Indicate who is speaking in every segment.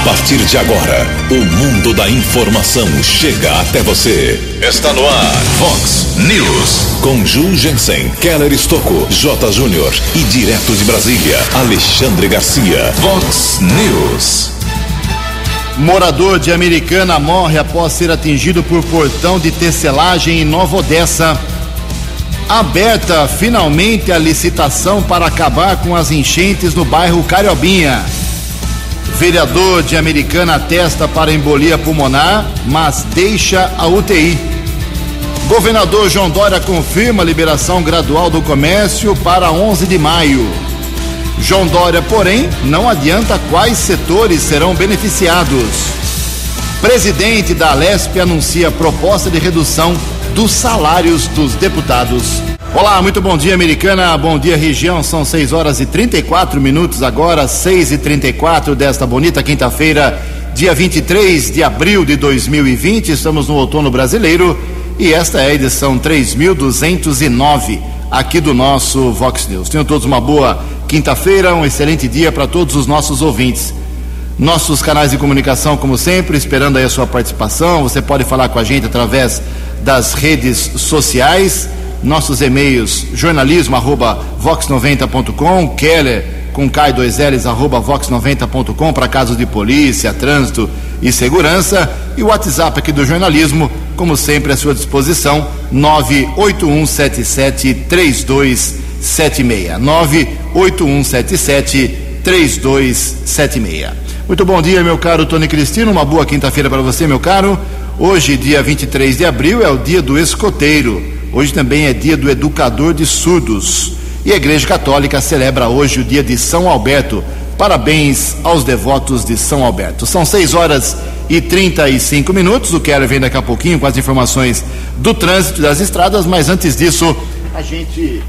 Speaker 1: A partir de agora, o mundo da informação chega até você. Está no ar, Fox News. Com Ju Jensen, Keller Estocco, J. Júnior e direto de Brasília, Alexandre Garcia. Fox News.
Speaker 2: Morador de Americana morre após ser atingido por portão de tecelagem em Nova Odessa. Aberta finalmente a licitação para acabar com as enchentes no bairro Cariobinha. Vereador de Americana atesta para embolia pulmonar, mas deixa a UTI. Governador João Dória confirma a liberação gradual do comércio para 11 de maio. João Dória, porém, não adianta quais setores serão beneficiados. Presidente da Alesp anuncia proposta de redução dos salários dos deputados. Olá, muito bom dia, americana. Bom dia, região. São 6 horas e 34 minutos agora, 6 e 34 desta bonita quinta-feira, dia 23 de abril de 2020. Estamos no outono brasileiro e esta é a edição 3209 aqui do nosso Vox News. Tenham todos uma boa quinta-feira, um excelente dia para todos os nossos ouvintes. Nossos canais de comunicação, como sempre, esperando aí a sua participação. Você pode falar com a gente através das redes sociais nossos e-mails jornalismo arroba vox90.com, Keller com K 2 L's arroba vox90.com para casos de polícia, trânsito e segurança e o WhatsApp aqui do jornalismo, como sempre à sua disposição, 981773276. 981773276. Muito bom dia, meu caro Tony Cristino, uma boa quinta-feira para você, meu caro. Hoje, dia 23 de abril, é o dia do escoteiro. Hoje também é dia do educador de surdos. E a Igreja Católica celebra hoje o dia de São Alberto. Parabéns aos devotos de São Alberto. São 6 horas e 35 minutos. O Keller vem daqui a pouquinho com as informações do trânsito das estradas, mas antes disso, a gente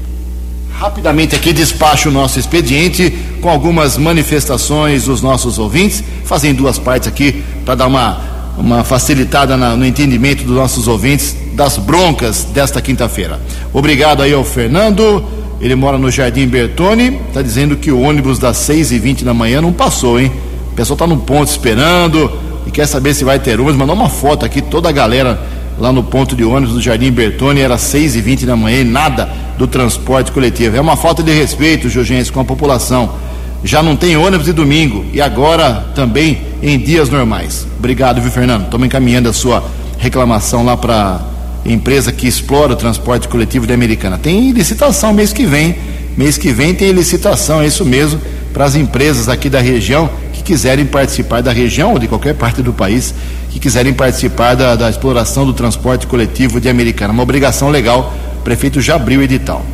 Speaker 2: rapidamente aqui despacha o nosso expediente com algumas manifestações dos nossos ouvintes. Fazem duas partes aqui para dar uma uma facilitada na, no entendimento dos nossos ouvintes das broncas desta quinta-feira. Obrigado aí ao Fernando, ele mora no Jardim Bertone, está dizendo que o ônibus das 6 e 20 da manhã não passou, hein? O pessoal está no ponto esperando e quer saber se vai ter ônibus. Mandou uma foto aqui, toda a galera lá no ponto de ônibus do Jardim Bertone, era 6 e 20 da manhã e nada do transporte coletivo. É uma falta de respeito, Jorgense, com a população. Já não tem ônibus de domingo e agora também em dias normais. Obrigado, viu, Fernando? Estamos encaminhando a sua reclamação lá para empresa que explora o transporte coletivo da Americana. Tem licitação mês que vem. Mês que vem tem licitação, é isso mesmo, para as empresas aqui da região que quiserem participar da região ou de qualquer parte do país que quiserem participar da, da exploração do transporte coletivo de Americana. Uma obrigação legal, o prefeito já abriu o edital.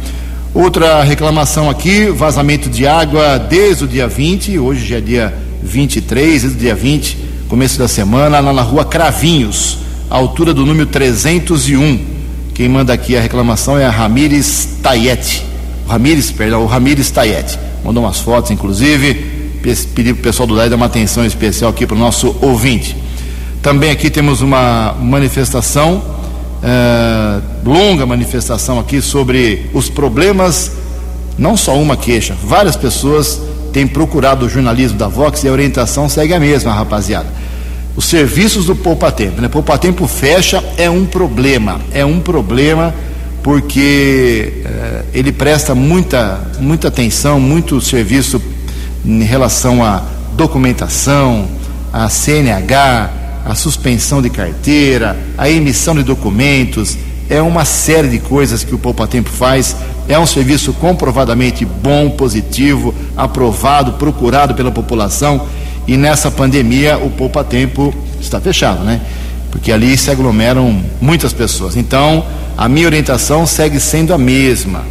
Speaker 2: Outra reclamação aqui, vazamento de água desde o dia 20, hoje já é dia 23, desde o dia 20, começo da semana, lá na rua Cravinhos, altura do número 301. Quem manda aqui a reclamação é a Ramires Tayete. Ramires, perdão, o Ramires Tayete. Mandou umas fotos, inclusive. Para o pessoal do DAI dar uma atenção especial aqui para o nosso ouvinte. Também aqui temos uma manifestação, uh, longa manifestação aqui sobre os problemas, não só uma queixa, várias pessoas tem procurado o jornalismo da Vox e a orientação segue a mesma, rapaziada. Os serviços do Poupa Tempo, né? Poupa Tempo fecha é um problema, é um problema porque eh, ele presta muita, muita atenção, muito serviço em relação à documentação, à CNH, à suspensão de carteira, à emissão de documentos, é uma série de coisas que o Poupa Tempo faz. É um serviço comprovadamente bom, positivo, aprovado, procurado pela população. E nessa pandemia o Poupa Tempo está fechado, né? Porque ali se aglomeram muitas pessoas. Então, a minha orientação segue sendo a mesma.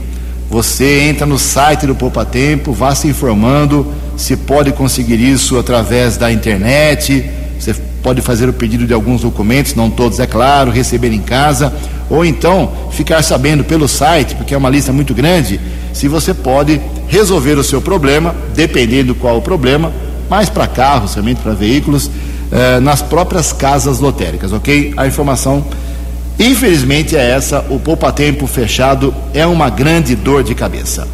Speaker 2: Você entra no site do Poupa Tempo, vá se informando se pode conseguir isso através da internet. Você pode fazer o pedido de alguns documentos, não todos, é claro, receber em casa ou então ficar sabendo pelo site, porque é uma lista muito grande, se você pode resolver o seu problema, dependendo qual o problema, mais para carros, somente para veículos, eh, nas próprias casas lotéricas, ok? A informação, infelizmente, é essa: o poupa-tempo fechado é uma grande dor de cabeça.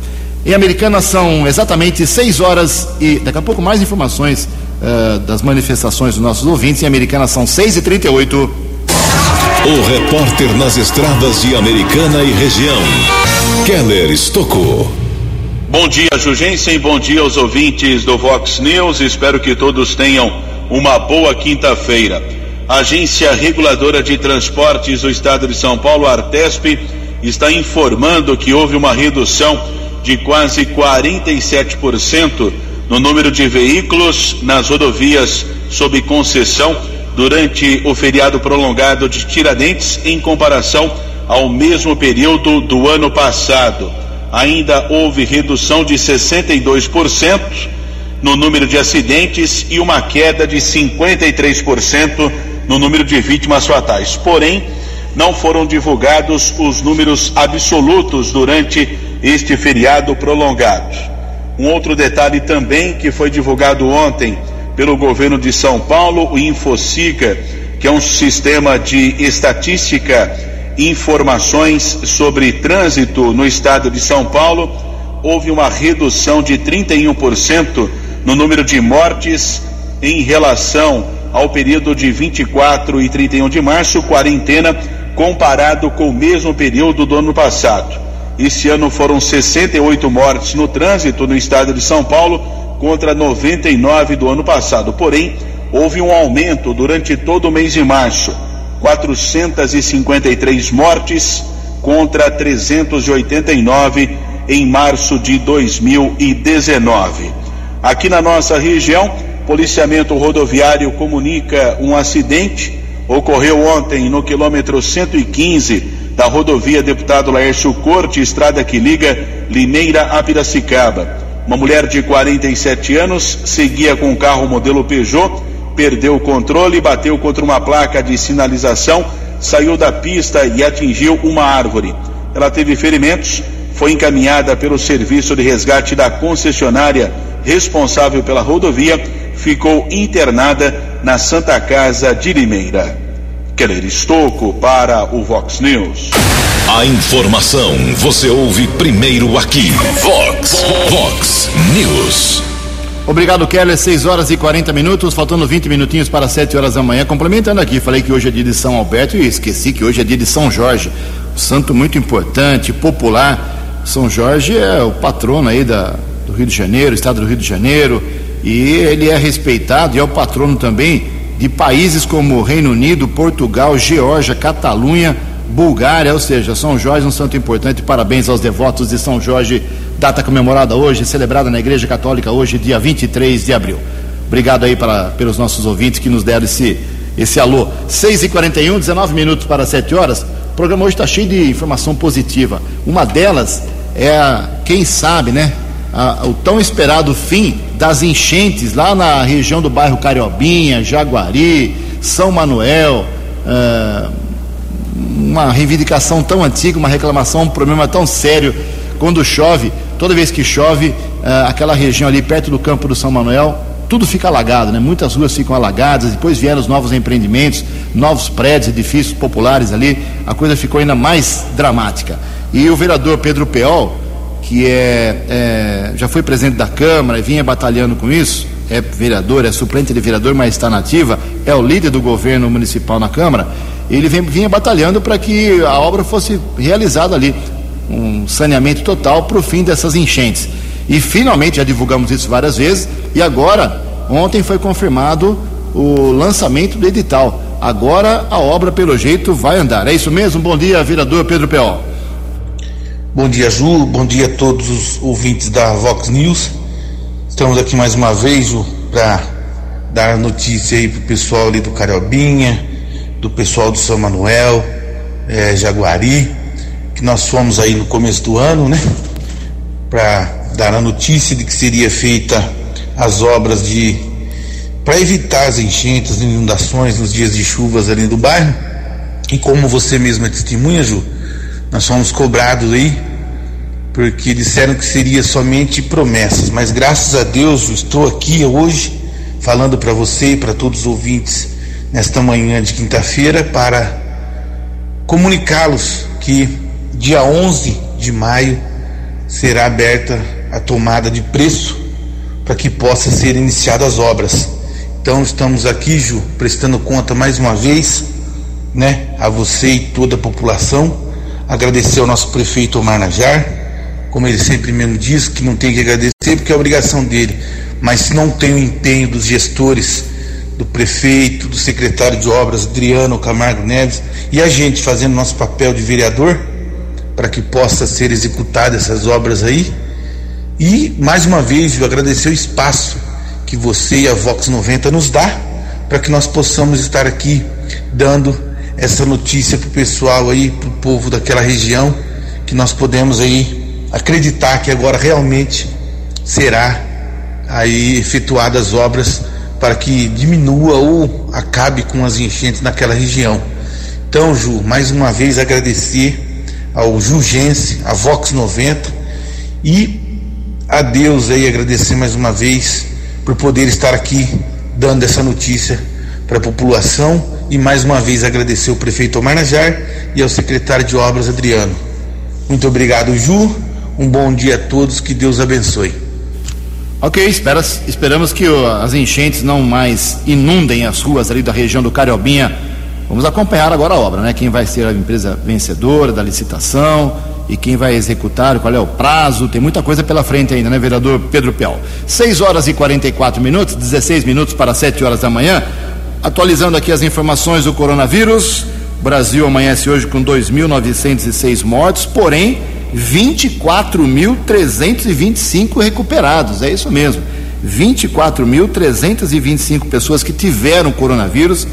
Speaker 2: Em Americana são exatamente 6 horas e daqui a pouco mais informações uh, das manifestações dos nossos ouvintes. Em Americana são 6 e 38
Speaker 1: O repórter nas estradas de Americana e região, Keller Estocou.
Speaker 3: Bom dia, Jugensen. Bom dia aos ouvintes do Vox News. Espero que todos tenham uma boa quinta-feira. A Agência Reguladora de Transportes do Estado de São Paulo, Artesp, está informando que houve uma redução de quase 47% no número de veículos nas rodovias sob concessão durante o feriado prolongado de Tiradentes em comparação ao mesmo período do ano passado. Ainda houve redução de 62% no número de acidentes e uma queda de 53% no número de vítimas fatais. Porém, não foram divulgados os números absolutos durante este feriado prolongado. Um outro detalhe também que foi divulgado ontem pelo governo de São Paulo, o Infocica, que é um sistema de estatística e informações sobre trânsito no estado de São Paulo, houve uma redução de 31% no número de mortes em relação ao período de 24 e 31 de março, quarentena, comparado com o mesmo período do ano passado. Esse ano foram 68 mortes no trânsito no estado de São Paulo contra 99 do ano passado. Porém, houve um aumento durante todo o mês de março. 453 mortes contra 389 em março de 2019. Aqui na nossa região, policiamento rodoviário comunica um acidente ocorreu ontem no quilômetro 115 da rodovia Deputado Laércio Corte, estrada que liga Limeira a Piracicaba. Uma mulher de 47 anos seguia com um carro modelo Peugeot, perdeu o controle, bateu contra uma placa de sinalização, saiu da pista e atingiu uma árvore. Ela teve ferimentos, foi encaminhada pelo serviço de resgate da concessionária responsável pela rodovia, ficou internada na Santa Casa de Limeira. Keller Estocco para o Vox News.
Speaker 1: A informação você ouve primeiro aqui. Vox, Vox News.
Speaker 2: Obrigado, Keller. 6 horas e 40 minutos, faltando 20 minutinhos para 7 horas da manhã. Complementando aqui, falei que hoje é dia de São Alberto e esqueci que hoje é dia de São Jorge. Um santo muito importante, popular. São Jorge é o patrono aí da, do Rio de Janeiro, estado do Rio de Janeiro, e ele é respeitado e é o patrono também de países como Reino Unido, Portugal, Geórgia, Catalunha, Bulgária, ou seja, São Jorge, um santo importante. Parabéns aos devotos de São Jorge, data comemorada hoje, celebrada na Igreja Católica hoje, dia 23 de abril. Obrigado aí para, pelos nossos ouvintes que nos deram esse, esse alô. 6h41, 19 minutos para 7 horas. O programa hoje está cheio de informação positiva. Uma delas é, a, quem sabe, né? A, o tão esperado fim das enchentes lá na região do bairro Cariobinha, Jaguari, São Manuel, uh, uma reivindicação tão antiga, uma reclamação, um problema tão sério. Quando chove, toda vez que chove, uh, aquela região ali perto do campo do São Manuel, tudo fica alagado, né? Muitas ruas ficam alagadas, depois vieram os novos empreendimentos, novos prédios, edifícios populares ali, a coisa ficou ainda mais dramática. E o vereador Pedro Peol, que é, é, já foi presidente da Câmara e vinha batalhando com isso, é vereador, é suplente de vereador, mas está nativa, é o líder do governo municipal na Câmara, ele vem, vinha batalhando para que a obra fosse realizada ali, um saneamento total para o fim dessas enchentes. E finalmente já divulgamos isso várias vezes, e agora, ontem foi confirmado o lançamento do edital. Agora a obra, pelo jeito, vai andar. É isso mesmo? Bom dia, vereador Pedro Peol.
Speaker 4: Bom dia, Ju. Bom dia a todos os ouvintes da Vox News. Estamos aqui mais uma vez, Ju, para dar notícia aí pro pessoal ali do Cariobinha, do pessoal do São Manuel, é, Jaguari, que nós fomos aí no começo do ano, né? Para dar a notícia de que seria feita as obras de para evitar as enchentes, as inundações nos dias de chuvas ali do bairro. E como você mesma testemunha, Ju, nós fomos cobrados aí, porque disseram que seria somente promessas, mas graças a Deus eu estou aqui hoje falando para você e para todos os ouvintes nesta manhã de quinta-feira para comunicá-los que dia 11 de maio será aberta a tomada de preço para que possa ser iniciadas as obras. Então estamos aqui, Ju, prestando conta mais uma vez, né, a você e toda a população. Agradecer ao nosso prefeito Omar Najar, como ele sempre mesmo diz, que não tem que agradecer porque é obrigação dele, mas se não tem o empenho dos gestores, do prefeito, do secretário de obras, Adriano Camargo Neves, e a gente fazendo nosso papel de vereador para que possa ser executadas essas obras aí. E mais uma vez eu agradecer o espaço que você e a Vox 90 nos dá para que nós possamos estar aqui dando essa notícia para o pessoal aí, para o povo daquela região, que nós podemos aí acreditar que agora realmente será aí efetuadas as obras para que diminua ou acabe com as enchentes naquela região. Então, Ju, mais uma vez agradecer ao Jugense, a Vox 90 e a Deus aí agradecer mais uma vez por poder estar aqui dando essa notícia para a população e mais uma vez agradecer ao prefeito Omar Najar e ao secretário de obras Adriano. Muito obrigado, Ju. Um bom dia a todos, que Deus abençoe.
Speaker 2: Ok, espera, esperamos que as enchentes não mais inundem as ruas ali da região do Cariobinha. Vamos acompanhar agora a obra, né? Quem vai ser a empresa vencedora da licitação e quem vai executar, qual é o prazo, tem muita coisa pela frente ainda, né, vereador Pedro Pial? 6 horas e 44 minutos, 16 minutos para 7 horas da manhã. Atualizando aqui as informações do coronavírus. O Brasil amanhece hoje com 2.906 mortos, porém 24.325 recuperados. É isso mesmo. 24.325 pessoas que tiveram coronavírus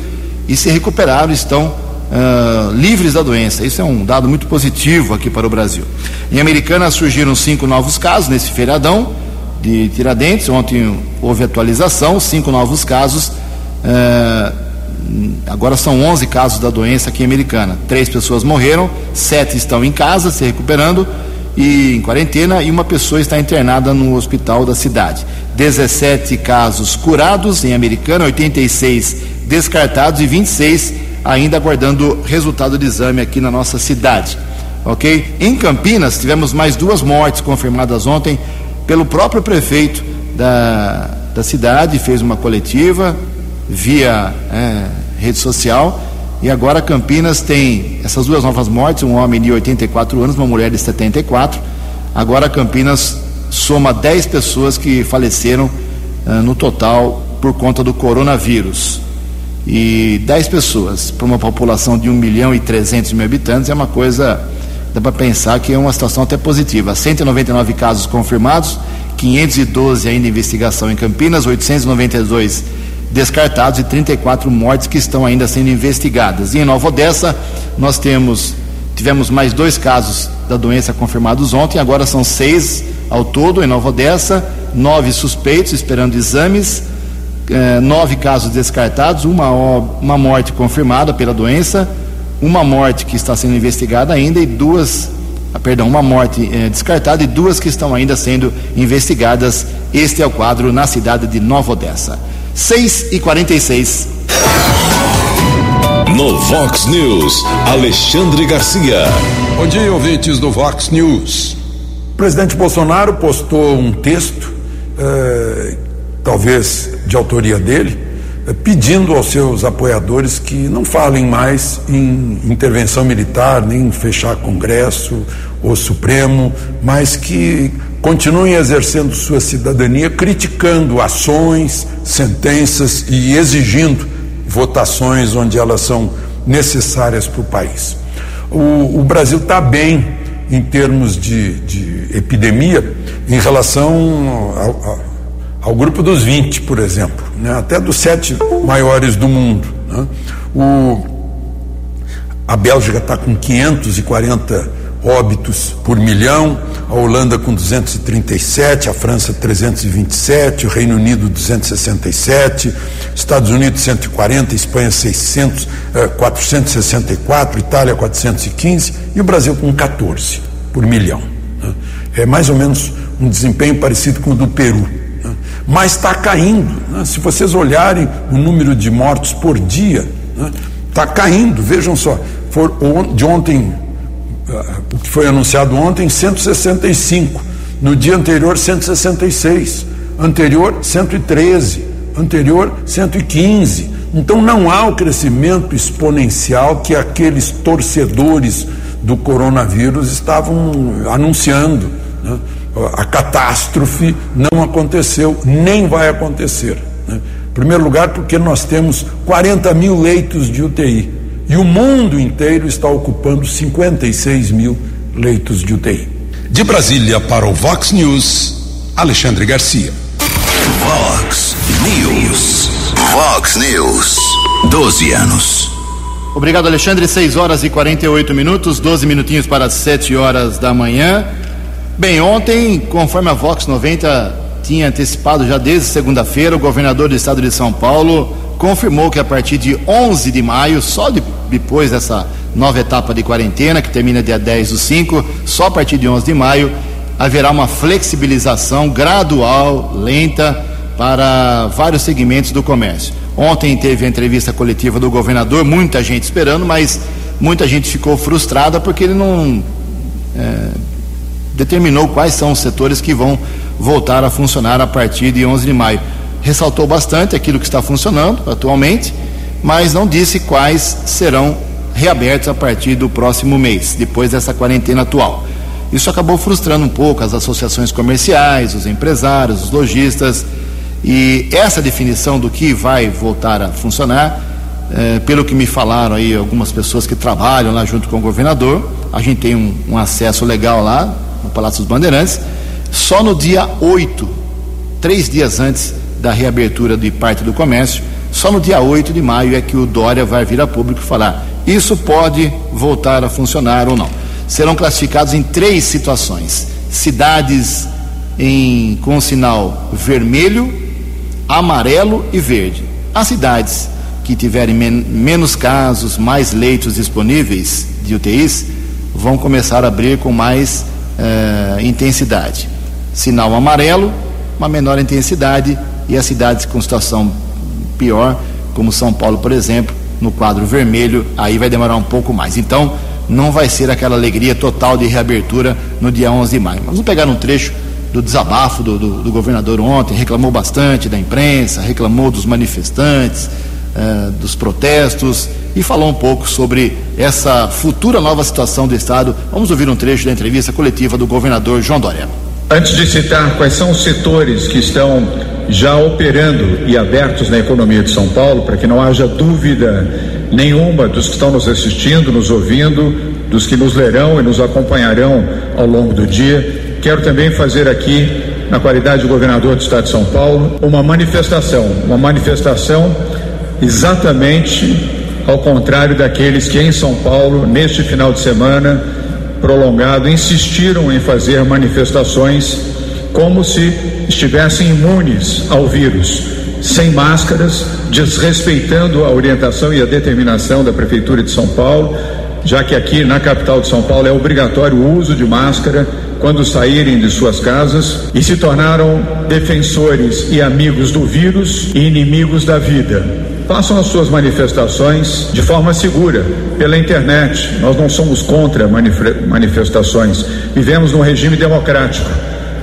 Speaker 2: e se recuperaram estão uh, livres da doença. Isso é um dado muito positivo aqui para o Brasil. Em Americana surgiram cinco novos casos nesse feriadão de Tiradentes. Ontem houve atualização, cinco novos casos agora são 11 casos da doença aqui em Americana. Três pessoas morreram, sete estão em casa se recuperando e em quarentena e uma pessoa está internada no hospital da cidade. 17 casos curados em Americana, 86 descartados e 26 ainda aguardando resultado do exame aqui na nossa cidade. Ok? Em Campinas tivemos mais duas mortes confirmadas ontem pelo próprio prefeito da, da cidade, fez uma coletiva, via é, rede social. E agora Campinas tem essas duas novas mortes, um homem de 84 anos, uma mulher de 74. Agora Campinas soma 10 pessoas que faleceram é, no total por conta do coronavírus. E 10 pessoas para uma população de 1 milhão e 300 mil habitantes é uma coisa, dá para pensar que é uma situação até positiva. 199 casos confirmados, 512 ainda em investigação em Campinas, 892 descartados e 34 mortes que estão ainda sendo investigadas. E em Nova Odessa, nós temos tivemos mais dois casos da doença confirmados ontem, agora são seis ao todo em Nova Odessa, nove suspeitos esperando exames, eh, nove casos descartados, uma, uma morte confirmada pela doença, uma morte que está sendo investigada ainda e duas, ah, perdão, uma morte eh, descartada e duas que estão ainda sendo investigadas. Este é o quadro na cidade de Nova Odessa. 6 e 46
Speaker 1: No Vox News, Alexandre Garcia.
Speaker 5: Bom dia, ouvintes do Vox News. O presidente Bolsonaro postou um texto, eh, talvez de autoria dele, eh, pedindo aos seus apoiadores que não falem mais em intervenção militar, nem em fechar Congresso ou Supremo, mas que continuem exercendo sua cidadania, criticando ações, sentenças e exigindo votações onde elas são necessárias para o país. O, Brasil está bem em termos de, de, epidemia em relação ao, ao, ao, grupo dos 20, por exemplo, né? até dos sete maiores do mundo. Né? O, a Bélgica está com 540 óbitos por milhão, a Holanda com 237, a França 327, o Reino Unido 267, Estados Unidos 140, Espanha 600, eh, 464, Itália 415 e o Brasil com 14 por milhão. Né? É mais ou menos um desempenho parecido com o do Peru. Né? Mas está caindo. Né? Se vocês olharem o número de mortos por dia, está né? caindo. Vejam só, for, de ontem o que foi anunciado ontem, 165 no dia anterior 166, anterior 113, anterior 115. Então não há o crescimento exponencial que aqueles torcedores do coronavírus estavam anunciando. Né? A catástrofe não aconteceu, nem vai acontecer. Né? Em primeiro lugar, porque nós temos 40 mil leitos de UTI e o mundo inteiro está ocupando 56 mil leitos de UTI.
Speaker 1: De Brasília para o Vox News, Alexandre Garcia.
Speaker 6: Vox News. Vox News. 12 anos.
Speaker 2: Obrigado, Alexandre. 6 horas e 48 minutos, 12 minutinhos para as 7 horas da manhã. Bem, ontem, conforme a Vox 90 tinha antecipado já desde segunda-feira, o governador do estado de São Paulo confirmou que a partir de 11 de maio, só de, depois dessa nova etapa de quarentena, que termina dia 10 do 5, só a partir de 11 de maio, haverá uma flexibilização gradual, lenta, para vários segmentos do comércio. Ontem teve a entrevista coletiva do governador, muita gente esperando, mas muita gente ficou frustrada porque ele não é, determinou quais são os setores que vão voltar a funcionar a partir de 11 de maio. Ressaltou bastante aquilo que está funcionando atualmente, mas não disse quais serão reabertos a partir do próximo mês, depois dessa quarentena atual. Isso acabou frustrando um pouco as associações comerciais, os empresários, os lojistas e essa definição do que vai voltar a funcionar, é, pelo que me falaram aí algumas pessoas que trabalham lá junto com o governador, a gente tem um, um acesso legal lá no Palácio dos Bandeirantes, só no dia 8, três dias antes da reabertura de parte do comércio, só no dia 8 de maio é que o Dória vai vir a público falar. Isso pode voltar a funcionar ou não. Serão classificados em três situações: cidades em, com sinal vermelho, amarelo e verde. As cidades que tiverem men menos casos, mais leitos disponíveis de UTIs, vão começar a abrir com mais uh, intensidade. Sinal amarelo, uma menor intensidade, e as cidades com situação pior, como São Paulo, por exemplo, no quadro vermelho, aí vai demorar um pouco mais. Então, não vai ser aquela alegria total de reabertura no dia 11 de maio. Vamos pegar um trecho do desabafo do, do, do, governador ontem, reclamou bastante da imprensa, reclamou dos manifestantes, uh, dos protestos e falou um pouco sobre essa futura nova situação do Estado. Vamos ouvir um trecho da entrevista coletiva do governador João Dória.
Speaker 7: Antes de citar quais são os setores que estão já operando e abertos na economia de São Paulo, para que não haja dúvida nenhuma dos que estão nos assistindo, nos ouvindo, dos que nos lerão e nos acompanharão ao longo do dia, Quero também fazer aqui, na qualidade de governador do estado de São Paulo, uma manifestação, uma manifestação exatamente ao contrário daqueles que em São Paulo, neste final de semana prolongado, insistiram em fazer manifestações como se estivessem imunes ao vírus, sem máscaras, desrespeitando a orientação e a determinação da Prefeitura de São Paulo, já que aqui na capital de São Paulo é obrigatório o uso de máscara quando saírem de suas casas e se tornaram defensores e amigos do vírus e inimigos da vida. Façam as suas manifestações de forma segura, pela internet. Nós não somos contra manifestações. Vivemos num regime democrático.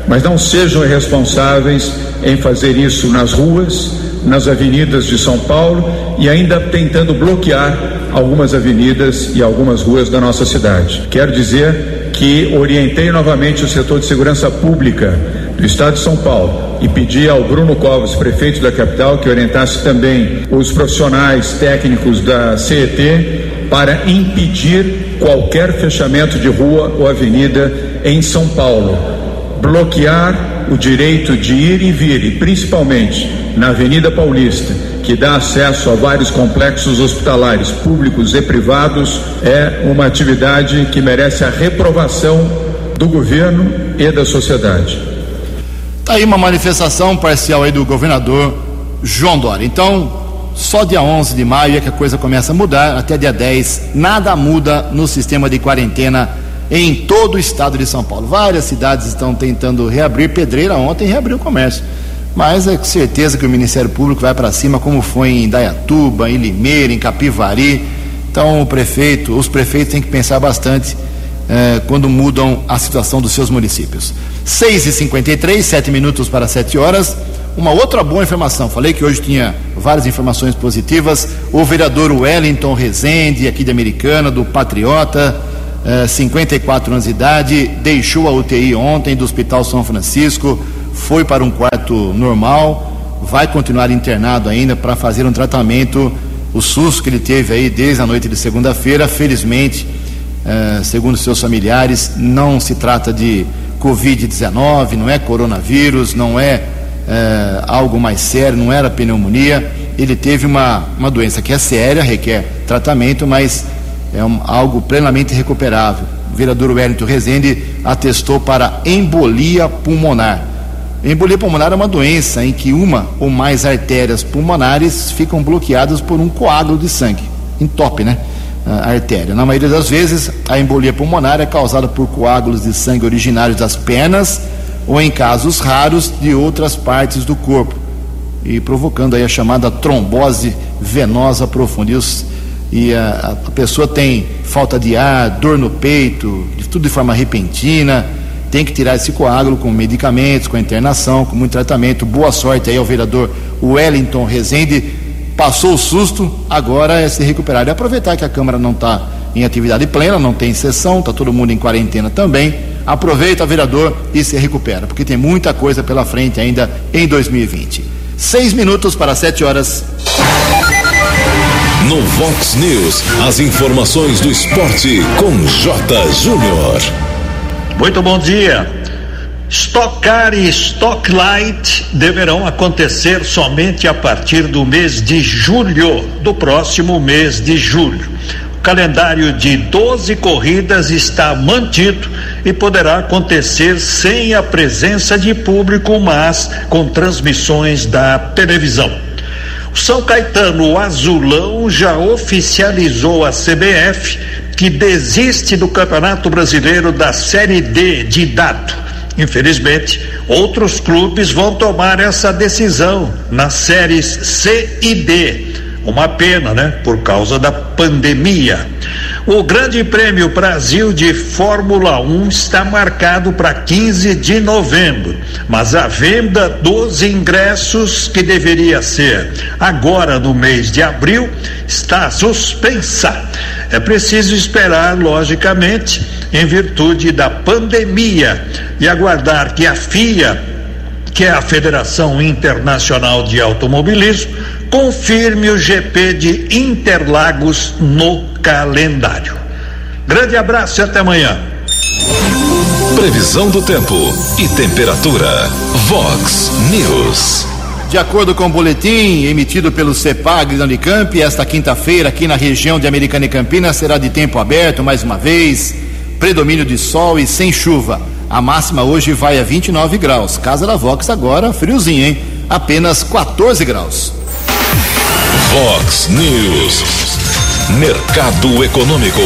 Speaker 7: Mas não sejam irresponsáveis em fazer isso nas ruas, nas avenidas de São Paulo e ainda tentando bloquear algumas avenidas e algumas ruas da nossa cidade. Quero dizer que orientei novamente o setor de segurança pública do Estado de São Paulo e pedi ao Bruno Covas, prefeito da capital, que orientasse também os profissionais técnicos da CET para impedir qualquer fechamento de rua ou avenida em São Paulo. Bloquear o direito de ir e vir, e principalmente na Avenida Paulista, que dá acesso a vários complexos hospitalares públicos e privados, é uma atividade que merece a reprovação do governo e da sociedade.
Speaker 2: Está aí uma manifestação parcial aí do governador João Dória. Então, só dia 11 de maio é que a coisa começa a mudar, até dia 10, nada muda no sistema de quarentena em todo o estado de São Paulo. Várias cidades estão tentando reabrir. Pedreira ontem reabriu o comércio mas é com certeza que o Ministério Público vai para cima, como foi em Dayatuba, em Limeira, em Capivari. Então o prefeito, os prefeitos têm que pensar bastante eh, quando mudam a situação dos seus municípios. 6 e 53 sete minutos para 7 horas. Uma outra boa informação, falei que hoje tinha várias informações positivas. O vereador Wellington Rezende, aqui de Americana, do Patriota, 54 anos de idade, deixou a UTI ontem do Hospital São Francisco, foi para um quarto normal, vai continuar internado ainda para fazer um tratamento. O susto que ele teve aí desde a noite de segunda-feira, felizmente, eh, segundo seus familiares, não se trata de Covid-19, não é coronavírus, não é eh, algo mais sério, não era pneumonia. Ele teve uma, uma doença que é séria, requer tratamento, mas é um, algo plenamente recuperável. O vereador Wellington Rezende atestou para embolia pulmonar. Embolia pulmonar é uma doença em que uma ou mais artérias pulmonares ficam bloqueadas por um coágulo de sangue, entope, né? A artéria. Na maioria das vezes, a embolia pulmonar é causada por coágulos de sangue originários das pernas ou, em casos raros, de outras partes do corpo, e provocando aí a chamada trombose venosa profunda. E, os, e a, a pessoa tem falta de ar, dor no peito, de tudo de forma repentina tem que tirar esse coágulo com medicamentos, com internação, com muito tratamento. Boa sorte aí ao vereador Wellington Rezende. Passou o susto, agora é se recuperar. E aproveitar que a Câmara não está em atividade plena, não tem sessão, está todo mundo em quarentena também. Aproveita, vereador, e se recupera, porque tem muita coisa pela frente ainda em 2020. Seis minutos para sete horas.
Speaker 1: No Vox News, as informações do esporte com J. Júnior.
Speaker 8: Muito bom dia. Stock Car e Stock Light deverão acontecer somente a partir do mês de julho, do próximo mês de julho. O calendário de 12 corridas está mantido e poderá acontecer sem a presença de público, mas com transmissões da televisão. O São Caetano Azulão já oficializou a CBF que desiste do Campeonato Brasileiro da Série D de dado. Infelizmente, outros clubes vão tomar essa decisão nas séries C e D. Uma pena, né? Por causa da pandemia. O Grande Prêmio Brasil de Fórmula 1 está marcado para 15 de novembro, mas a venda dos ingressos, que deveria ser agora no mês de abril, está suspensa. É preciso esperar, logicamente, em virtude da pandemia e aguardar que a FIA, que é a Federação Internacional de Automobilismo, confirme o GP de Interlagos no calendário. Grande abraço e até amanhã.
Speaker 1: Previsão do tempo e temperatura. Vox News.
Speaker 2: De acordo com o boletim emitido pelo CEPAG da Unicamp, esta quinta-feira aqui na região de Americana e Campinas será de tempo aberto mais uma vez, predomínio de sol e sem chuva. A máxima hoje vai a 29 graus. Casa da Vox agora, friozinho, hein? Apenas 14 graus.
Speaker 1: Vox News. Mercado Econômico.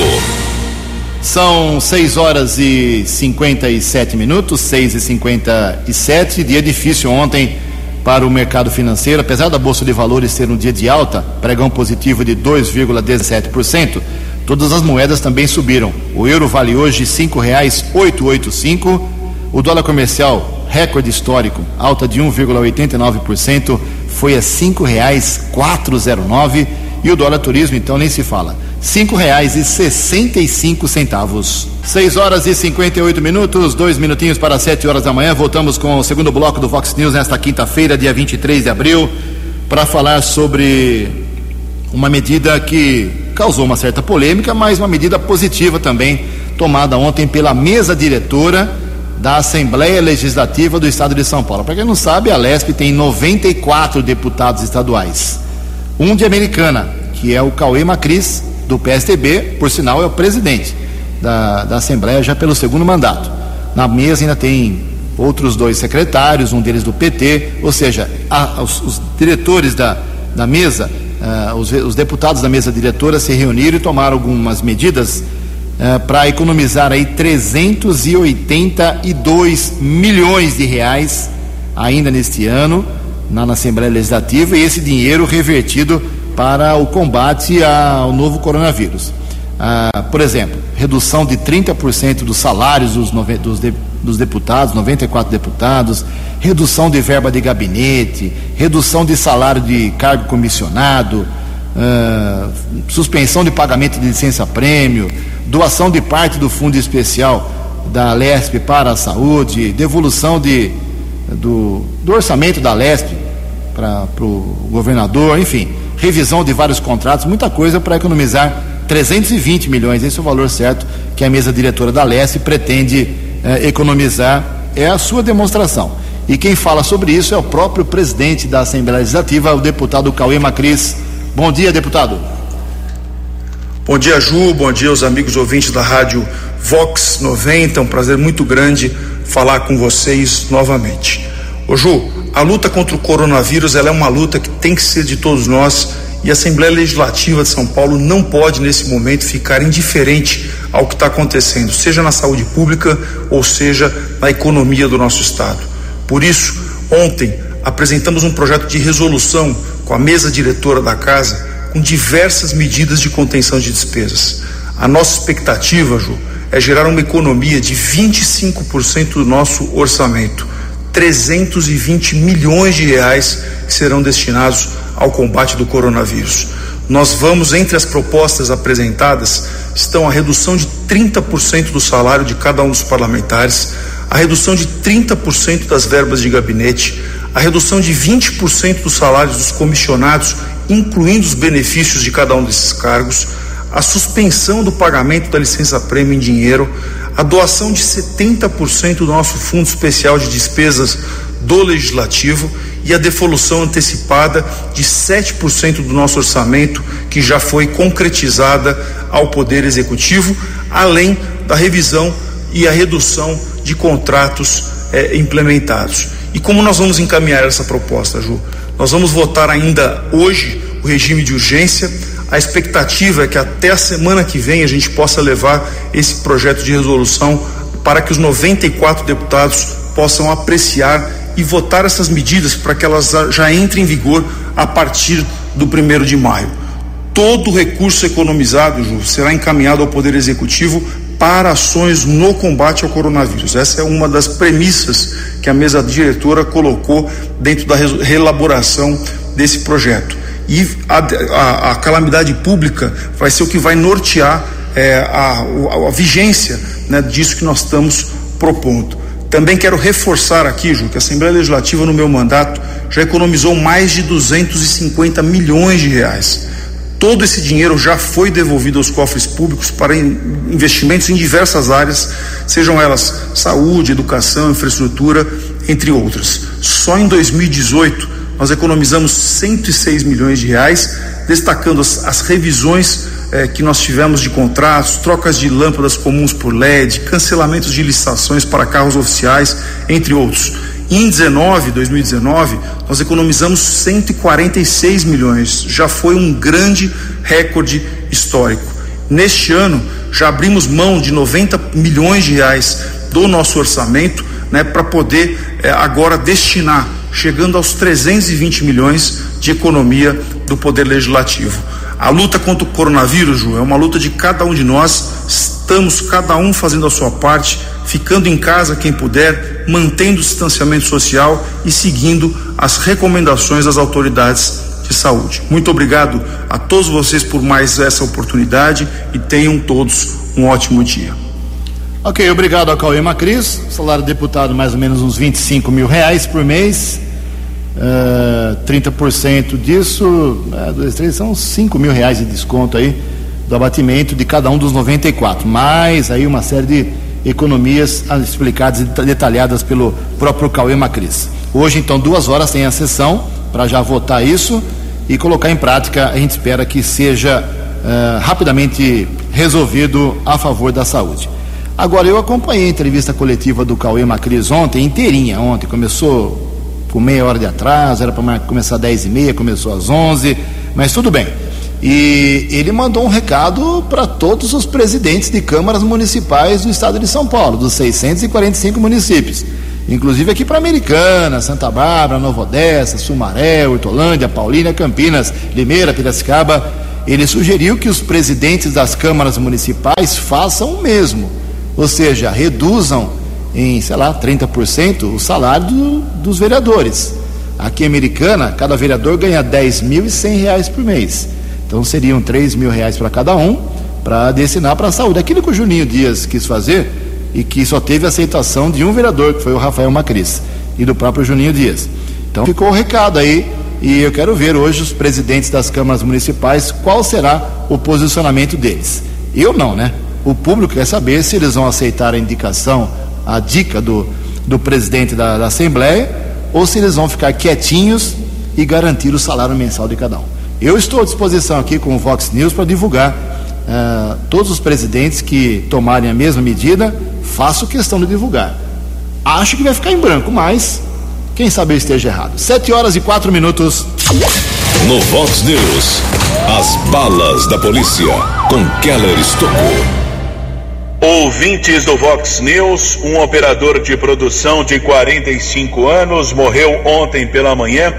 Speaker 2: São 6 horas e 57 minutos, 6 e 57. Dia difícil ontem para o mercado financeiro, apesar da Bolsa de Valores ser um dia de alta, pregão positivo de 2,17%, todas as moedas também subiram. O euro vale hoje R$ 5,885, o dólar comercial, recorde histórico, alta de 1,89%, foi a R$ 5,409 e o dólar turismo então nem se fala. Cinco reais e sessenta e cinco centavos. Seis horas e 58 minutos, dois minutinhos para sete horas da manhã. Voltamos com o segundo bloco do Fox News nesta quinta-feira, dia 23 de abril, para falar sobre uma medida que causou uma certa polêmica, mas uma medida positiva também, tomada ontem pela mesa diretora da Assembleia Legislativa do Estado de São Paulo. Para quem não sabe, a LESP tem 94 deputados estaduais. Um de Americana, que é o Cauê Macris, do PSTB, por sinal, é o presidente da, da Assembleia já pelo segundo mandato. Na mesa ainda tem outros dois secretários, um deles do PT, ou seja, a, os, os, diretores da, da mesa, uh, os, os, deputados da mesa diretora se reuniram e tomaram algumas medidas uh, para economizar aí 382 milhões de reais ainda neste ano na, na Assembleia Legislativa e esse dinheiro revertido para o combate ao novo coronavírus. Ah, por exemplo, redução de 30% dos salários dos, dos, de, dos deputados, 94 deputados, redução de verba de gabinete, redução de salário de cargo comissionado, ah, suspensão de pagamento de licença-prêmio, doação de parte do fundo especial da LESP para a saúde, devolução de, do, do orçamento da LESP para o governador, enfim, revisão de vários contratos, muita coisa para economizar 320 milhões, esse é o valor certo que a mesa diretora da LESP pretende eh, economizar, é a sua demonstração. E quem fala sobre isso é o próprio presidente da Assembleia Legislativa, o deputado Cauê Macris. Bom dia, deputado.
Speaker 9: Bom dia, Ju. Bom dia aos amigos ouvintes da rádio Vox 90. É um prazer muito grande falar com vocês novamente. Ô Ju, a luta contra o coronavírus é uma luta que tem que ser de todos nós e a Assembleia Legislativa de São Paulo não pode, nesse momento, ficar indiferente ao que está acontecendo, seja na saúde pública ou seja na economia do nosso Estado. Por isso, ontem apresentamos um projeto de resolução com a mesa diretora da Casa com diversas medidas de contenção de despesas. A nossa expectativa, Ju, é gerar uma economia de 25% do nosso orçamento, 320 milhões de reais serão destinados ao combate do coronavírus. Nós vamos, entre as propostas apresentadas, estão a redução de 30% do salário de cada um dos parlamentares, a redução de 30% das verbas de gabinete, a redução de 20% dos salários dos comissionados, incluindo os benefícios de cada um desses cargos, a suspensão do pagamento da licença-prêmio em dinheiro, a doação de 70% do nosso fundo especial de despesas do legislativo e a devolução antecipada de 7% do nosso orçamento, que já foi concretizada ao Poder Executivo, além da revisão e a redução de contratos eh, implementados. E como nós vamos encaminhar essa proposta, Ju? Nós vamos votar ainda hoje o regime de urgência. A expectativa é que até a semana que vem a gente possa levar esse projeto de resolução para que os 94 deputados possam apreciar e votar essas medidas para que elas já entrem em vigor a partir do primeiro de maio. Todo o recurso economizado, Ju, será encaminhado ao Poder Executivo para ações no combate ao coronavírus. Essa é uma das premissas que a mesa diretora colocou dentro da reelaboração desse projeto. E a, a, a calamidade pública vai ser o que vai nortear é, a, a, a vigência né, disso que nós estamos propondo. Também quero reforçar aqui, Ju, que a Assembleia Legislativa, no meu mandato, já economizou mais de 250 milhões de reais. Todo esse dinheiro já foi devolvido aos cofres públicos para investimentos em diversas áreas, sejam elas saúde, educação, infraestrutura, entre outras. Só em 2018 nós economizamos 106 milhões de reais, destacando as, as revisões é, que nós tivemos de contratos, trocas de lâmpadas comuns por LED, cancelamentos de licitações para carros oficiais, entre outros. Em 19, 2019, nós economizamos 146 milhões, já foi um grande recorde histórico. Neste ano, já abrimos mão de 90 milhões de reais do nosso orçamento, né, para poder é, agora destinar, chegando aos 320 milhões de economia do Poder Legislativo. A luta contra o coronavírus, Ju, é uma luta de cada um de nós. Estamos cada um fazendo a sua parte, ficando em casa quem puder, mantendo o distanciamento social e seguindo as recomendações das autoridades de saúde. Muito obrigado a todos vocês por mais essa oportunidade e tenham todos um ótimo dia.
Speaker 2: Ok, obrigado a Cauê Macris. Salário deputado mais ou menos uns 25 mil reais por mês. Uh, eh, 30% disso, uh, dois, três, são 5 mil reais de desconto aí do abatimento de cada um dos 94, mais aí uma série de economias explicadas e detalhadas pelo próprio Cauê Macris. Hoje, então, duas horas tem a sessão para já votar isso e colocar em prática. A gente espera que seja uh, rapidamente resolvido a favor da saúde. Agora, eu acompanhei a entrevista coletiva do Cauê Macris ontem, inteirinha, ontem. Começou com meia hora de atraso, era para começar às 10 e meia, começou às 11, mas tudo bem. E ele mandou um recado para todos os presidentes de câmaras municipais do estado de São Paulo, dos 645 municípios, inclusive aqui para Americana, Santa Bárbara, Nova Odessa, Sumaré, Hortolândia, Paulínia, Campinas, Limeira, Piracicaba ele sugeriu que os presidentes das câmaras municipais façam o mesmo, ou seja, reduzam em, sei lá, 30% o salário do, dos vereadores. Aqui em Americana, cada vereador ganha 10.100 reais por mês. Então seriam 3 mil reais para cada um para destinar para a saúde. Aquilo que o Juninho Dias quis fazer e que só teve aceitação de um vereador, que foi o Rafael Macris, e do próprio Juninho Dias. Então ficou o recado aí e eu quero ver hoje os presidentes das câmaras municipais qual será o posicionamento deles. Eu não, né? O público quer saber se eles vão aceitar a indicação, a dica do, do presidente da, da Assembleia, ou se eles vão ficar quietinhos e garantir o salário mensal de cada um. Eu estou à disposição aqui com o Vox News para divulgar uh, todos os presidentes que tomarem a mesma medida, faço questão de divulgar. Acho que vai ficar em branco, mas quem sabe eu esteja errado. Sete horas e quatro minutos.
Speaker 1: No Vox News, as balas da polícia com Keller Estocou.
Speaker 3: Ouvintes do Vox News, um operador de produção de 45 anos morreu ontem pela manhã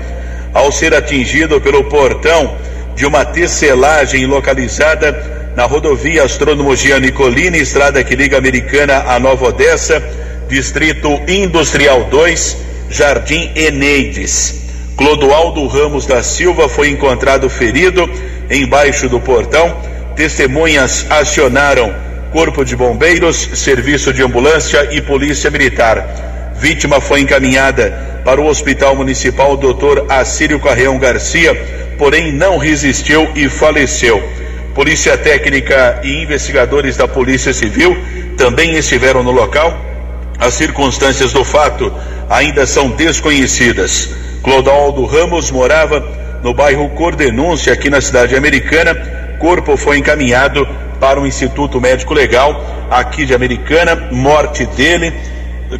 Speaker 3: ao ser atingido pelo portão de uma tecelagem localizada na rodovia Astrônomo Nicolini, estrada que liga Americana a Nova Odessa, distrito industrial 2 Jardim Eneides. Clodoaldo Ramos da Silva foi encontrado ferido embaixo do portão. Testemunhas acionaram Corpo de Bombeiros, Serviço de Ambulância e Polícia Militar. Vítima foi encaminhada para o Hospital Municipal Dr. Assírio Carreão Garcia, porém não resistiu e faleceu. Polícia Técnica e investigadores da Polícia Civil também estiveram no local. As circunstâncias do fato ainda são desconhecidas. Clodaldo Ramos morava no bairro Cordenúncia, aqui na cidade americana. Corpo foi encaminhado para o Instituto Médico Legal, aqui de Americana. Morte dele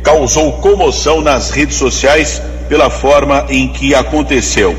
Speaker 3: causou comoção nas redes sociais pela forma em que aconteceu.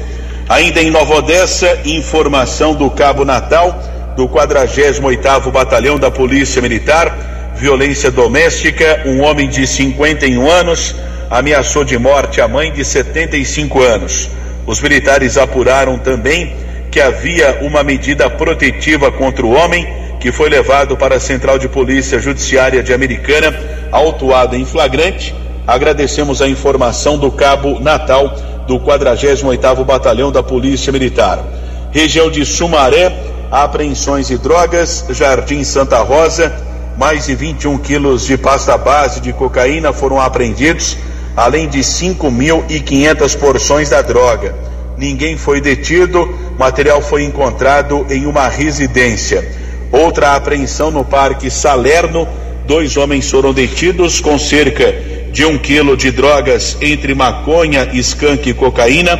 Speaker 3: Ainda em Nova Odessa, informação do Cabo Natal, do 48º Batalhão da Polícia Militar, violência doméstica, um homem de 51 anos ameaçou de morte a mãe de 75 anos. Os militares apuraram também que havia uma medida protetiva contra o homem, que foi levado para a Central de Polícia Judiciária de Americana, autuado em flagrante. Agradecemos a informação do Cabo Natal, do 48º Batalhão da Polícia Militar. Região de Sumaré, apreensões de drogas, Jardim Santa Rosa, mais de 21 quilos de pasta base de cocaína foram apreendidos além de 5.500 porções da droga. Ninguém foi detido, material foi encontrado em uma residência. Outra apreensão no Parque Salerno, dois homens foram detidos com cerca de um quilo de drogas entre maconha, skunk e cocaína,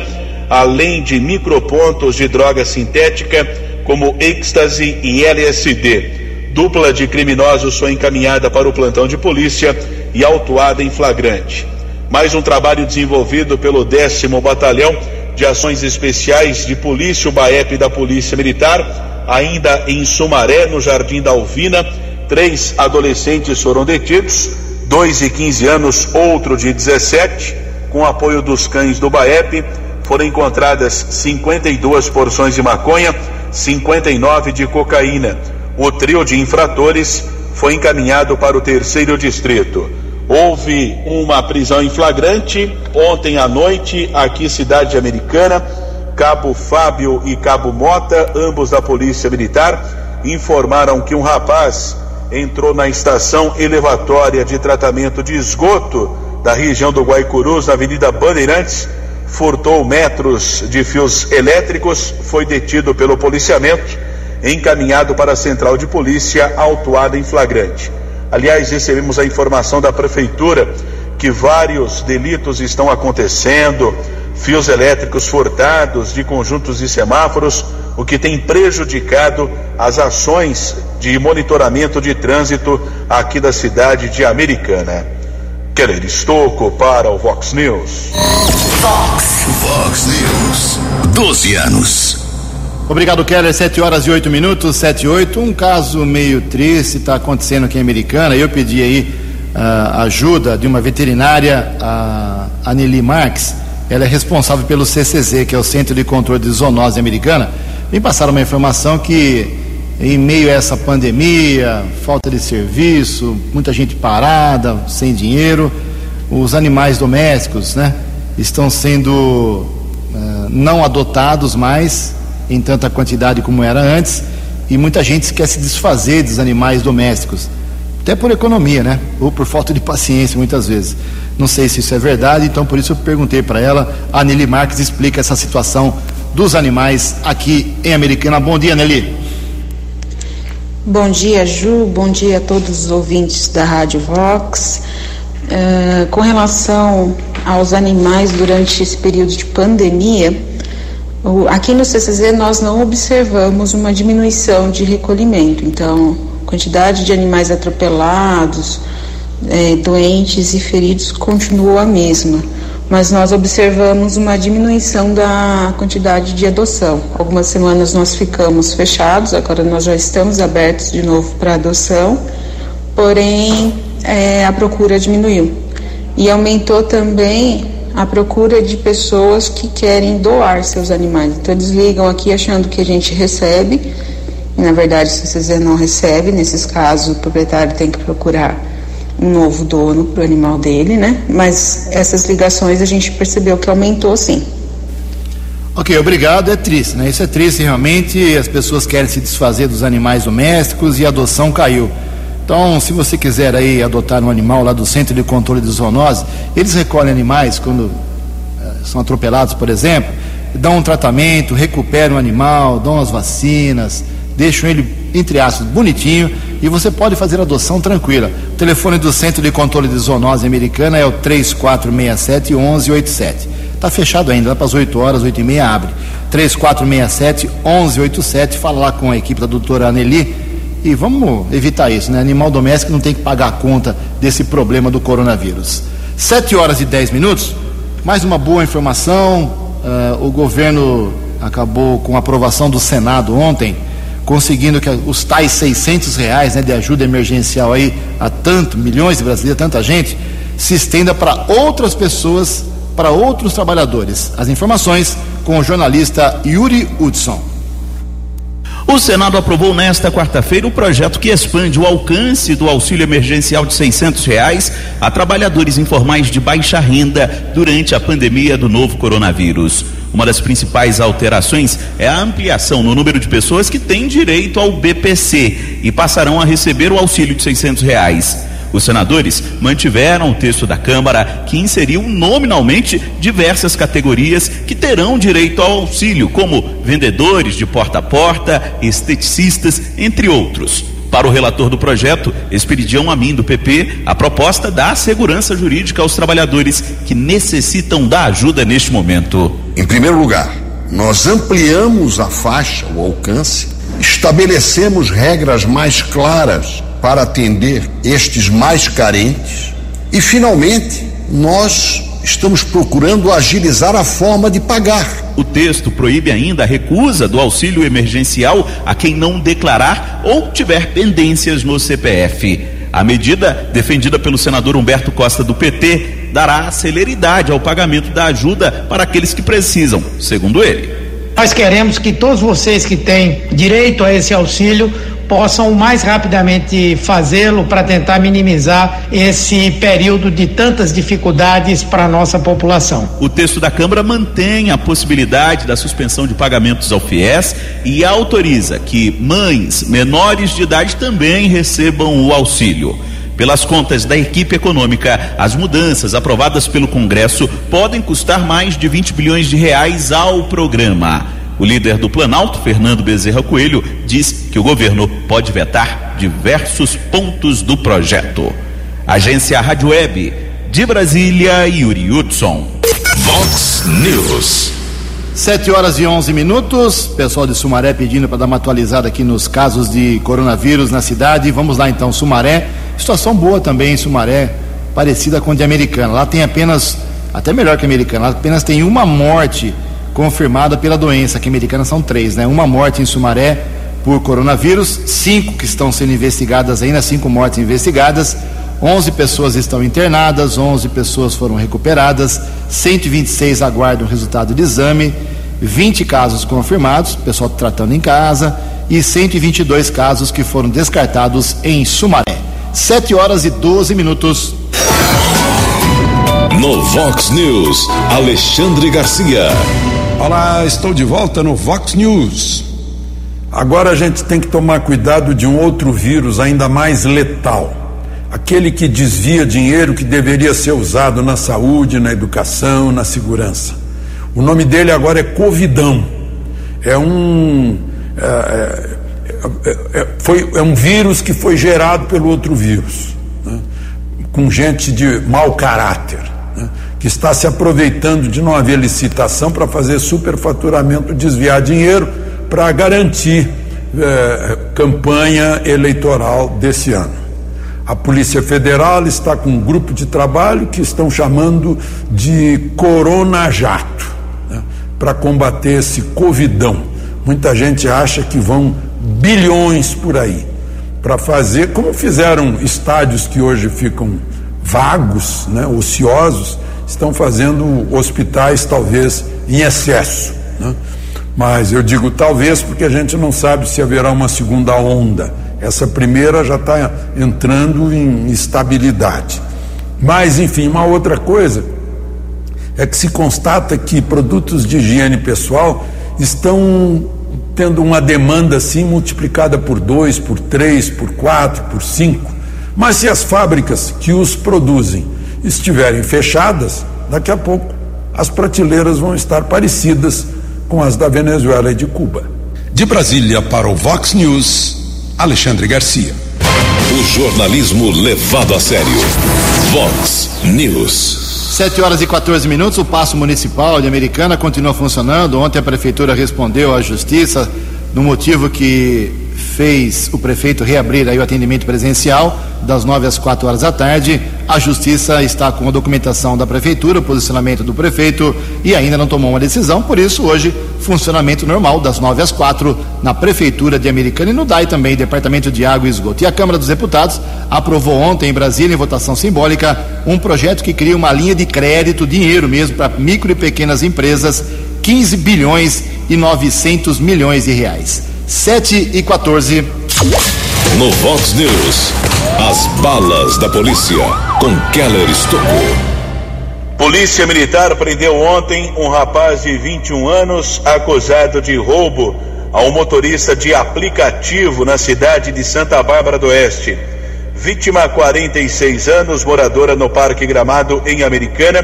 Speaker 3: além de micropontos de droga sintética como êxtase e LSD. Dupla de criminosos foi encaminhada para o plantão de polícia e autuada em flagrante mais um trabalho desenvolvido pelo décimo Batalhão de Ações Especiais de Polícia, o BAEP da Polícia Militar, ainda em Sumaré, no Jardim da Alvina. Três adolescentes foram detidos, dois de 15 anos, outro de 17. Com apoio dos cães do BAEP, foram encontradas 52 porções de maconha, 59 de cocaína. O trio de infratores foi encaminhado para o terceiro distrito. Houve uma prisão em flagrante ontem à noite, aqui cidade americana. Cabo Fábio e Cabo Mota, ambos da Polícia Militar, informaram que um rapaz entrou na estação elevatória de tratamento de esgoto da região do Guaicurus, na Avenida Bandeirantes, furtou metros de fios elétricos, foi detido pelo policiamento, encaminhado para a central de polícia, autuado em flagrante. Aliás, recebemos a informação da prefeitura que vários delitos estão acontecendo, fios elétricos furtados de conjuntos de semáforos, o que tem prejudicado as ações de monitoramento de trânsito aqui da cidade de Americana. Keller Estocco para o Vox News.
Speaker 6: Vox. Vox News. 12 anos.
Speaker 2: Obrigado, Keller. 7 horas e 8 minutos, 7 e 8. Um caso meio triste está acontecendo aqui em Americana. Eu pedi aí uh, ajuda de uma veterinária, a Aneli Marques. Ela é responsável pelo CCZ, que é o Centro de Controle de Zoonose Americana. Me passaram uma informação que, em meio a essa pandemia, falta de serviço, muita gente parada, sem dinheiro, os animais domésticos, né, estão sendo uh, não adotados mais em tanta quantidade como era antes e muita gente quer se desfazer dos animais domésticos, até por economia, né? Ou por falta de paciência, muitas vezes. Não sei se isso é verdade, então por isso eu perguntei para ela. A Nelly Marques explica essa situação dos animais aqui em Americana. Bom dia, Nelly.
Speaker 10: Bom dia, Ju. Bom dia a todos os ouvintes da Rádio Vox. Uh, com relação aos animais durante esse período de pandemia, Aqui no CCZ nós não observamos uma diminuição de recolhimento, então quantidade de animais atropelados, é, doentes e feridos continua a mesma, mas nós observamos uma diminuição da quantidade de adoção. Algumas semanas nós ficamos fechados, agora nós já estamos abertos de novo para adoção, porém é, a procura diminuiu. E aumentou também a procura de pessoas que querem doar seus animais. Então eles ligam aqui achando que a gente recebe, na verdade se você não recebe, nesses casos o proprietário tem que procurar um novo dono para o animal dele, né? Mas essas ligações a gente percebeu que aumentou sim.
Speaker 2: Ok, obrigado. É triste, né? Isso é triste realmente. As pessoas querem se desfazer dos animais domésticos e a adoção caiu. Então, se você quiser aí adotar um animal lá do Centro de Controle de Zoonose, eles recolhem animais quando eh, são atropelados, por exemplo, dão um tratamento, recuperam o animal, dão as vacinas, deixam ele, entre aspas, bonitinho e você pode fazer adoção tranquila. O telefone do Centro de Controle de Zoonose Americana é o 3467 1187. Está fechado ainda, dá para as 8 horas, 8 e meia abre. 3467 1187, fala lá com a equipe da doutora Aneli e vamos evitar isso, né? Animal doméstico não tem que pagar a conta desse problema do coronavírus. Sete horas e dez minutos, mais uma boa informação. Uh, o governo acabou com a aprovação do Senado ontem, conseguindo que os tais 600 reais né, de ajuda emergencial aí a tanto, milhões de brasileiros, tanta gente, se estenda para outras pessoas, para outros trabalhadores. As informações com o jornalista Yuri Hudson.
Speaker 11: O Senado aprovou nesta quarta-feira o projeto que expande o alcance do auxílio emergencial de 600 reais a trabalhadores informais de baixa renda durante a pandemia do novo coronavírus. Uma das principais alterações é a ampliação no número de pessoas que têm direito ao BPC e passarão a receber o auxílio de 600 reais. Os senadores mantiveram o texto da Câmara, que inseriu nominalmente diversas categorias que terão direito ao auxílio, como vendedores de porta a porta, esteticistas, entre outros. Para o relator do projeto, Esperidião Amin, do PP, a proposta dá segurança jurídica aos trabalhadores que necessitam da ajuda neste momento.
Speaker 12: Em primeiro lugar, nós ampliamos a faixa, o alcance, estabelecemos regras mais claras para atender estes mais carentes. E, finalmente, nós estamos procurando agilizar a forma de pagar.
Speaker 11: O texto proíbe ainda a recusa do auxílio emergencial a quem não declarar ou tiver pendências no CPF. A medida, defendida pelo senador Humberto Costa do PT, dará celeridade ao pagamento da ajuda para aqueles que precisam, segundo ele.
Speaker 13: Nós queremos que todos vocês que têm direito a esse auxílio possam mais rapidamente fazê-lo para tentar minimizar esse período de tantas dificuldades para a nossa população.
Speaker 11: O texto da Câmara mantém a possibilidade da suspensão de pagamentos ao FIES e autoriza que mães menores de idade também recebam o auxílio. Pelas contas da equipe econômica, as mudanças aprovadas pelo Congresso podem custar mais de 20 bilhões de reais ao programa. O líder do Planalto, Fernando Bezerra Coelho, diz que o governo pode vetar diversos pontos do projeto. Agência Rádio Web, de Brasília, Yuri Hudson.
Speaker 1: Vox News.
Speaker 2: Sete horas e onze minutos. Pessoal de Sumaré pedindo para dar uma atualizada aqui nos casos de coronavírus na cidade. Vamos lá então, Sumaré. Situação boa também em Sumaré, parecida com a de Americana. Lá tem apenas, até melhor que a Americana, lá apenas tem uma morte confirmada pela doença, que americana são três, né? Uma morte em Sumaré por coronavírus, cinco que estão sendo investigadas ainda, cinco mortes investigadas, 11 pessoas estão internadas, 11 pessoas foram recuperadas, 126 aguardam resultado de exame, 20 casos confirmados, pessoal tratando em casa, e 122 casos que foram descartados em Sumaré. 7 horas e 12 minutos.
Speaker 1: No Vox News, Alexandre Garcia.
Speaker 5: Olá, estou de volta no Vox News. Agora a gente tem que tomar cuidado de um outro vírus ainda mais letal. Aquele que desvia dinheiro que deveria ser usado na saúde, na educação, na segurança. O nome dele agora é Covidão. É um. É, é, é, foi, é um vírus que foi gerado pelo outro vírus, né? com gente de mau caráter né, que está se aproveitando de não haver licitação para fazer superfaturamento, desviar dinheiro para garantir eh, campanha eleitoral desse ano. A Polícia Federal está com um grupo de trabalho que estão chamando de Corona Jato, né, para combater esse Covidão. Muita gente acha que vão bilhões por aí para fazer, como fizeram estádios que hoje ficam vagos, né, ociosos, estão fazendo hospitais talvez em excesso. Né? Mas eu digo talvez porque a gente não sabe se haverá uma segunda onda. Essa primeira já está entrando em estabilidade. Mas, enfim, uma outra coisa é que se constata que produtos de higiene pessoal estão tendo uma demanda assim multiplicada por dois, por três, por quatro, por cinco. Mas se as fábricas que os produzem estiverem fechadas, daqui a pouco as prateleiras vão estar parecidas com as da Venezuela e de Cuba.
Speaker 1: De Brasília para o Vox News, Alexandre Garcia. O jornalismo levado a sério. Vox News.
Speaker 2: 7 horas e 14 minutos, o Passo Municipal de Americana continua funcionando. Ontem a Prefeitura respondeu à Justiça no motivo que fez o prefeito reabrir aí o atendimento presencial das 9 às 4 horas da tarde. A justiça está com a documentação da prefeitura, o posicionamento do prefeito e ainda não tomou uma decisão, por isso hoje funcionamento normal das 9 às 4 na prefeitura de Americana e no DAI também, Departamento de Água e Esgoto. E a Câmara dos Deputados aprovou ontem em Brasília em votação simbólica um projeto que cria uma linha de crédito, dinheiro mesmo para micro e pequenas empresas, 15 bilhões e 900 milhões de reais. 7 e 14.
Speaker 1: No Vox News, as balas da polícia com Keller Estocou.
Speaker 3: Polícia Militar prendeu ontem um rapaz de 21 anos acusado de roubo a um motorista de aplicativo na cidade de Santa Bárbara do Oeste. Vítima, 46 anos, moradora no Parque Gramado, em Americana,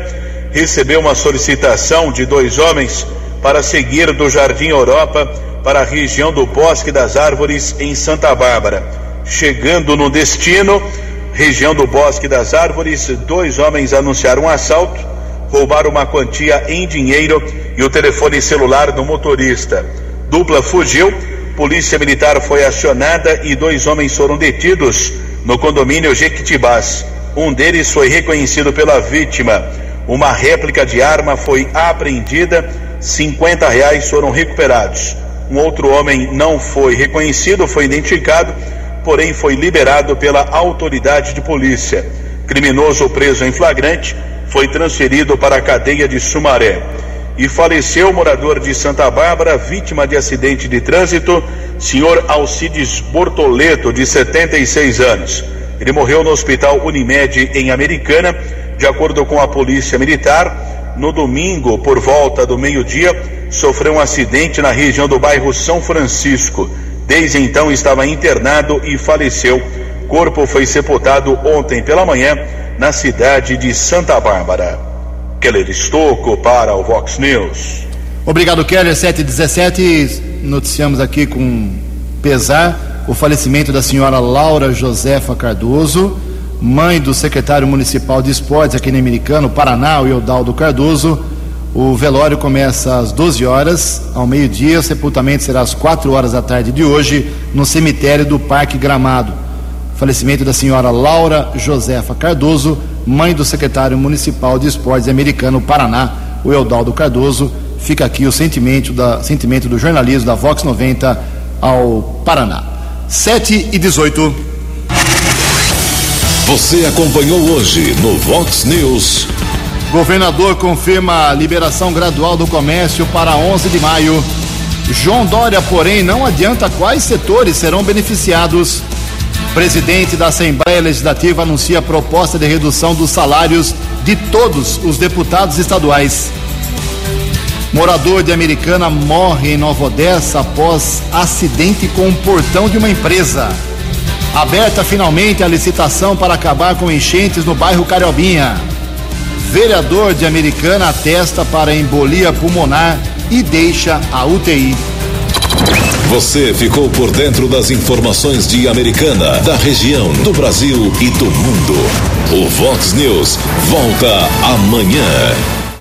Speaker 3: recebeu uma solicitação de dois homens para seguir do Jardim Europa para a região do Bosque das Árvores, em Santa Bárbara. Chegando no destino, região do Bosque das Árvores, dois homens anunciaram um assalto, roubaram uma quantia em dinheiro e o telefone celular do motorista. Dupla fugiu, polícia militar foi acionada e dois homens foram detidos no condomínio Jequitibás. Um deles foi reconhecido pela vítima. Uma réplica de arma foi apreendida, 50 reais foram recuperados. Um outro homem não foi reconhecido, foi identificado, porém foi liberado pela autoridade de polícia. Criminoso preso em flagrante foi transferido para a cadeia de Sumaré. E faleceu morador de Santa Bárbara, vítima de acidente de trânsito, senhor Alcides Bortoleto, de 76 anos. Ele morreu no Hospital Unimed em Americana, de acordo com a Polícia Militar no domingo, por volta do meio-dia, sofreu um acidente na região do bairro São Francisco. Desde então estava internado e faleceu. Corpo foi sepultado ontem pela manhã na cidade de Santa Bárbara. Keller Estocco para o Vox News.
Speaker 2: Obrigado, Keller. 717. Noticiamos aqui com pesar o falecimento da senhora Laura Josefa Cardoso mãe do secretário municipal de esportes aqui no Americano, Paraná, o Eudaldo Cardoso. O velório começa às 12 horas, ao meio-dia. O sepultamento será às 4 horas da tarde de hoje, no cemitério do Parque Gramado. Falecimento da senhora Laura Josefa Cardoso, mãe do secretário municipal de esportes americano, Paraná, o Eudaldo Cardoso. Fica aqui o sentimento, da, sentimento do jornalismo da Vox 90 ao Paraná. 7 e 18.
Speaker 1: Você acompanhou hoje no Vox News.
Speaker 2: Governador confirma liberação gradual do comércio para 11 de maio. João Dória, porém, não adianta quais setores serão beneficiados. Presidente da Assembleia Legislativa anuncia proposta de redução dos salários de todos os deputados estaduais. Morador de Americana morre em Nova Odessa após acidente com um portão de uma empresa. Aberta finalmente a licitação para acabar com enchentes no bairro Cariobinha. Vereador de Americana atesta para embolia pulmonar e deixa a UTI.
Speaker 1: Você ficou por dentro das informações de Americana, da região, do Brasil e do mundo. O Vox News volta amanhã.